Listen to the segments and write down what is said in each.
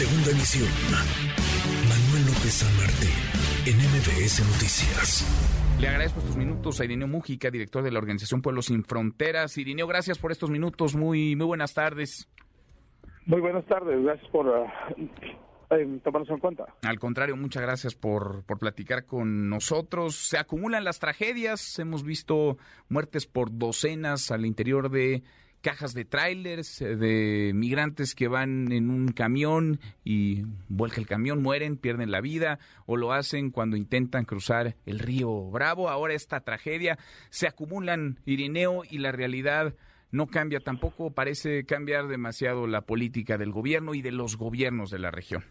Segunda emisión. Manuel López San Martín, en MBS Noticias. Le agradezco estos minutos a Irineo Mújica, director de la organización Pueblos Sin Fronteras. Irineo, gracias por estos minutos. Muy, muy buenas tardes. Muy buenas tardes. Gracias por uh, tomarnos en cuenta. Al contrario, muchas gracias por, por platicar con nosotros. Se acumulan las tragedias. Hemos visto muertes por docenas al interior de cajas de trailers, eh, de migrantes que van en un camión y vuelca el camión, mueren, pierden la vida, o lo hacen cuando intentan cruzar el río Bravo. Ahora esta tragedia se acumulan Irineo y la realidad no cambia tampoco, parece cambiar demasiado la política del gobierno y de los gobiernos de la región.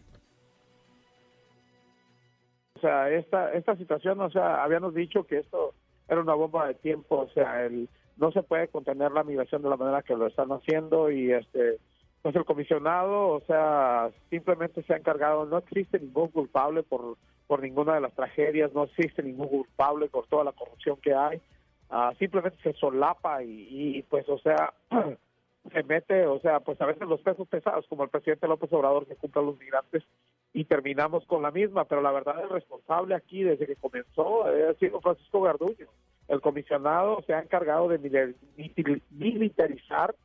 O sea, esta, esta situación, o sea, habíamos dicho que esto era una bomba de tiempo, o sea, el, no se puede contener la migración de la manera que lo están haciendo y este pues el comisionado, o sea, simplemente se ha encargado, no existe ningún culpable por, por ninguna de las tragedias, no existe ningún culpable por toda la corrupción que hay, uh, simplemente se solapa y, y pues, o sea, se mete, o sea, pues a veces los pesos pesados, como el presidente López Obrador que cumple a los migrantes, y terminamos con la misma, pero la verdad el responsable aquí desde que comenzó ha sido Francisco Garduño el comisionado se ha encargado de militarizar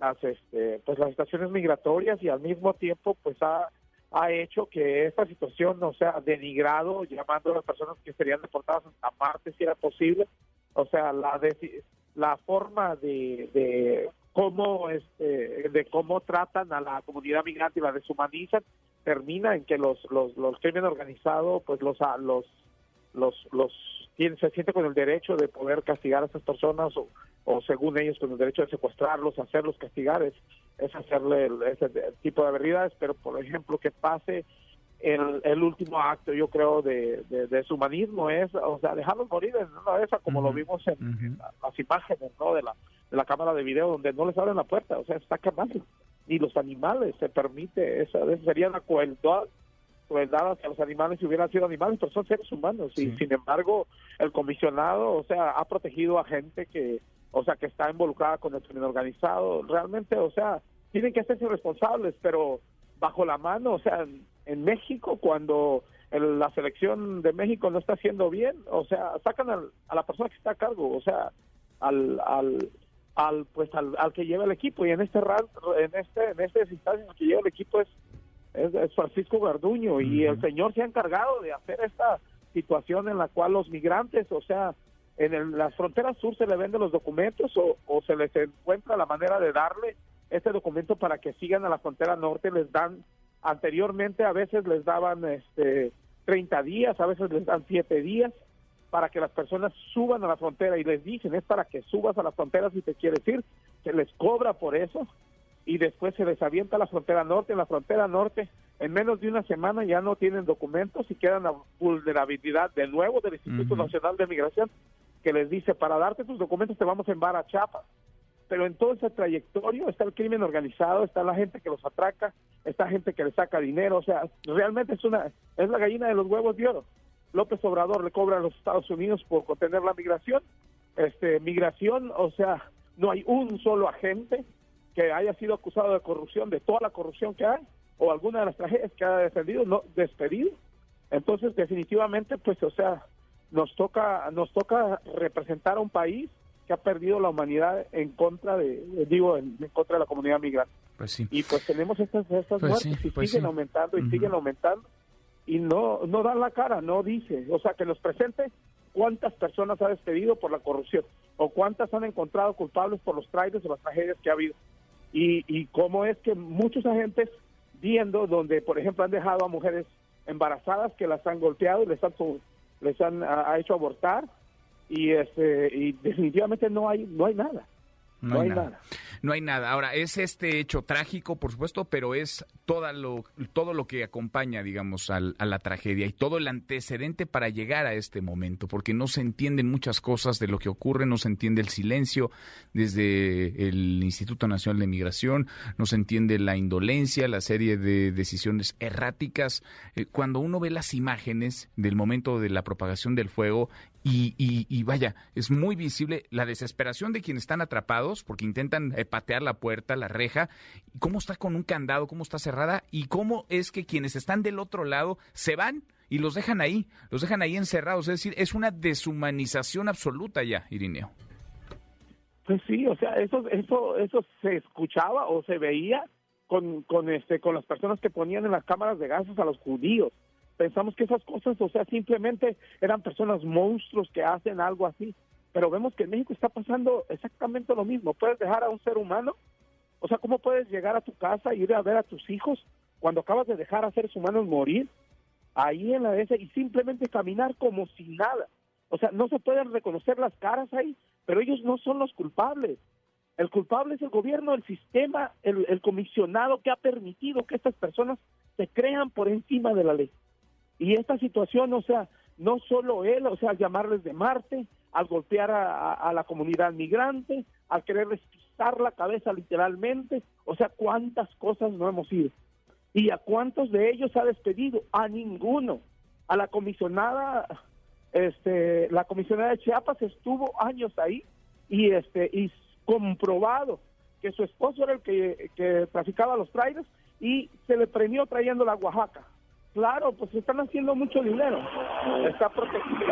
las este pues las estaciones migratorias y al mismo tiempo pues ha ha hecho que esta situación no sea denigrado llamando a las personas que serían deportadas a Marte si era posible. O sea la la forma de, de cómo este de cómo tratan a la comunidad migrante y la deshumanizan termina en que los los los crímenes organizados pues los los los los se siente con el derecho de poder castigar a estas personas o, o según ellos con el derecho de secuestrarlos, hacerlos castigar, es, es hacerle ese tipo de habilidades, pero por ejemplo que pase el, el último acto, yo creo, de, de, su humanismo es, o sea, dejarlos morir en una de esas, como lo vimos en, las imágenes, ¿no? De la, de la cámara de video, donde no les abren la puerta, o sea, está quemando. Ni los animales se permite, esa, esa sería una crueldad crueldad hacia los animales si hubieran sido animales, pero son seres humanos. Y sin embargo, el comisionado, o sea, ha protegido a gente que, o sea, que está involucrada con el crimen organizado. Realmente, o sea, tienen que hacerse responsables, pero bajo la mano, o sea, en México, cuando la selección de México no está haciendo bien, o sea, sacan a la persona que está a cargo, o sea, al, al, al pues al, al que lleva el equipo y en este en este en este instante el que lleva el equipo es es, Francisco Garduño y el señor se ha encargado de hacer esta situación en la cual los migrantes, o sea, en las fronteras sur se le venden los documentos o, se les encuentra la manera de darle este documento para que sigan a la frontera norte, les dan anteriormente a veces les daban este 30 días, a veces les dan 7 días para que las personas suban a la frontera y les dicen es para que subas a la frontera si te quieres ir, se les cobra por eso y después se les avienta la frontera norte. En la frontera norte, en menos de una semana ya no tienen documentos y quedan a vulnerabilidad de nuevo del Instituto Nacional de Migración, que les dice, para darte tus documentos te vamos a enviar a Chiapas. Pero en todo ese trayectorio está el crimen organizado, está la gente que los atraca, está gente que les saca dinero, o sea, realmente es una es la gallina de los huevos de oro. López Obrador le cobra a los Estados Unidos por contener la migración. Este, migración, o sea, no hay un solo agente que haya sido acusado de corrupción, de toda la corrupción que hay, o alguna de las tragedias que haya defendido, no, despedido. Entonces, definitivamente, pues, o sea, nos toca, nos toca representar a un país que ha perdido la humanidad en contra de, digo, en, contra de la comunidad migrante. Pues sí. Y pues tenemos estas, estas pues muertes y pues siguen aumentando y siguen aumentando y no, no dan la cara, no dice, o sea, que nos presente cuántas personas ha despedido por la corrupción o cuántas han encontrado culpables por los traidores o las tragedias que ha habido y, y cómo es que muchos agentes viendo donde, por ejemplo, han dejado a mujeres embarazadas que las han golpeado y les han, les han ha hecho abortar y este y definitivamente no hay no hay nada no, hay, nada. No hay nada. Ahora, es este hecho trágico, por supuesto, pero es todo lo, todo lo que acompaña, digamos, a la tragedia y todo el antecedente para llegar a este momento, porque no se entienden muchas cosas de lo que ocurre, no se entiende el silencio desde el Instituto Nacional de Migración, no se entiende la indolencia, la serie de decisiones erráticas. Eh, cuando uno ve las imágenes del momento de la propagación del fuego y, y, vaya, es muy visible la desesperación de quienes están atrapados porque intentan eh, patear la puerta, la reja. ¿Cómo está con un candado? ¿Cómo está cerrada y cómo es que quienes están del otro lado se van y los dejan ahí, los dejan ahí encerrados. Es decir, es una deshumanización absoluta ya, Irineo. Pues sí, o sea, eso, eso, eso se escuchaba o se veía con, con, este, con las personas que ponían en las cámaras de gases a los judíos. Pensamos que esas cosas, o sea, simplemente eran personas monstruos que hacen algo así. Pero vemos que en México está pasando exactamente lo mismo. Puedes dejar a un ser humano, o sea, ¿cómo puedes llegar a tu casa y ir a ver a tus hijos cuando acabas de dejar a seres humanos morir ahí en la S y simplemente caminar como si nada? O sea, no se pueden reconocer las caras ahí, pero ellos no son los culpables. El culpable es el gobierno, el sistema, el, comisionado que ha permitido que estas personas se crean por encima de la ley. Y esta situación, o sea, no solo él, o sea, al llamarles de Marte, al golpear a, la comunidad migrante, al querer pisar la cabeza literalmente, o sea, cuántas cosas no hemos ido. ¿Y a cuántos de ellos ha despedido? A ninguno. A la comisionada, este, la comisionada de Chiapas estuvo años ahí y este y comprobado que su esposo era el que, traficaba los trailers y se le premió trayendo la Oaxaca. Claro, pues están haciendo mucho dinero. Está protegida.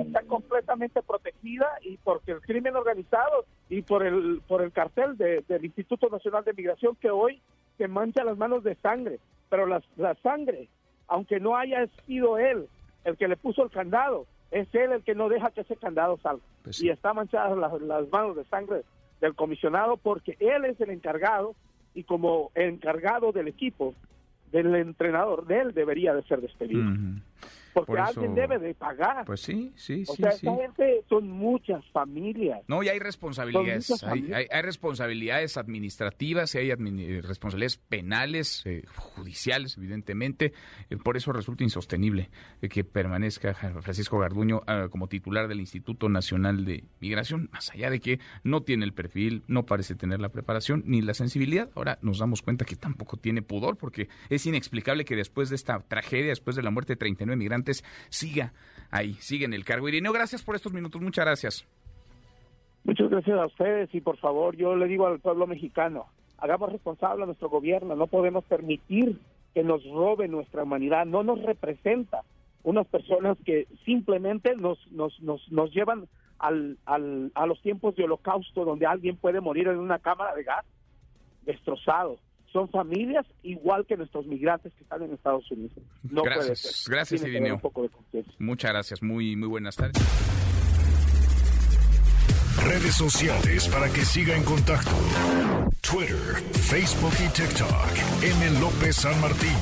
Está completamente protegida y porque el crimen organizado y por el por el cartel del Instituto Nacional de Migración que hoy se mancha las manos de sangre. Pero la, la sangre, aunque no haya sido él el que le puso el candado, es él el que no deja que ese candado salga. Pues y está manchadas las, manos de sangre del comisionado porque él es el encargado y como encargado del equipo, del entrenador, de él debería de ser despedido porque alguien debe de pagar. Pues sí, sí, o sí. Sea, Esa gente son muchas familias. No, y hay responsabilidades. Hay, hay, responsabilidades administrativas y hay responsabilidades penales, eh, judiciales, evidentemente. Eh, por eso resulta insostenible eh, que permanezca Francisco Garduño ah, como titular del Instituto Nacional de Migración, más allá de que no tiene el perfil, no parece tener la preparación ni la sensibilidad. Ahora nos damos cuenta que tampoco tiene pudor, porque es inexplicable que después de esta tragedia, después de la muerte de 39 migrantes, siga ahí, sigue en el cargo. Irineo, gracias por estos minutos, muchas gracias. Muchas gracias a ustedes y por favor yo le digo al pueblo mexicano, hagamos responsable a nuestro gobierno, no podemos permitir que nos robe nuestra humanidad, no nos representa unas personas que simplemente nos, nos, nos, nos llevan al, al, a los tiempos de holocausto donde alguien puede morir en una cámara de gas destrozado son familias igual que nuestros migrantes que están en Estados Unidos. No gracias, gracias, Irineo. Muchas gracias, muy, muy buenas tardes. Redes sociales para que siga en contacto: Twitter, Facebook y TikTok. M. López San Martín.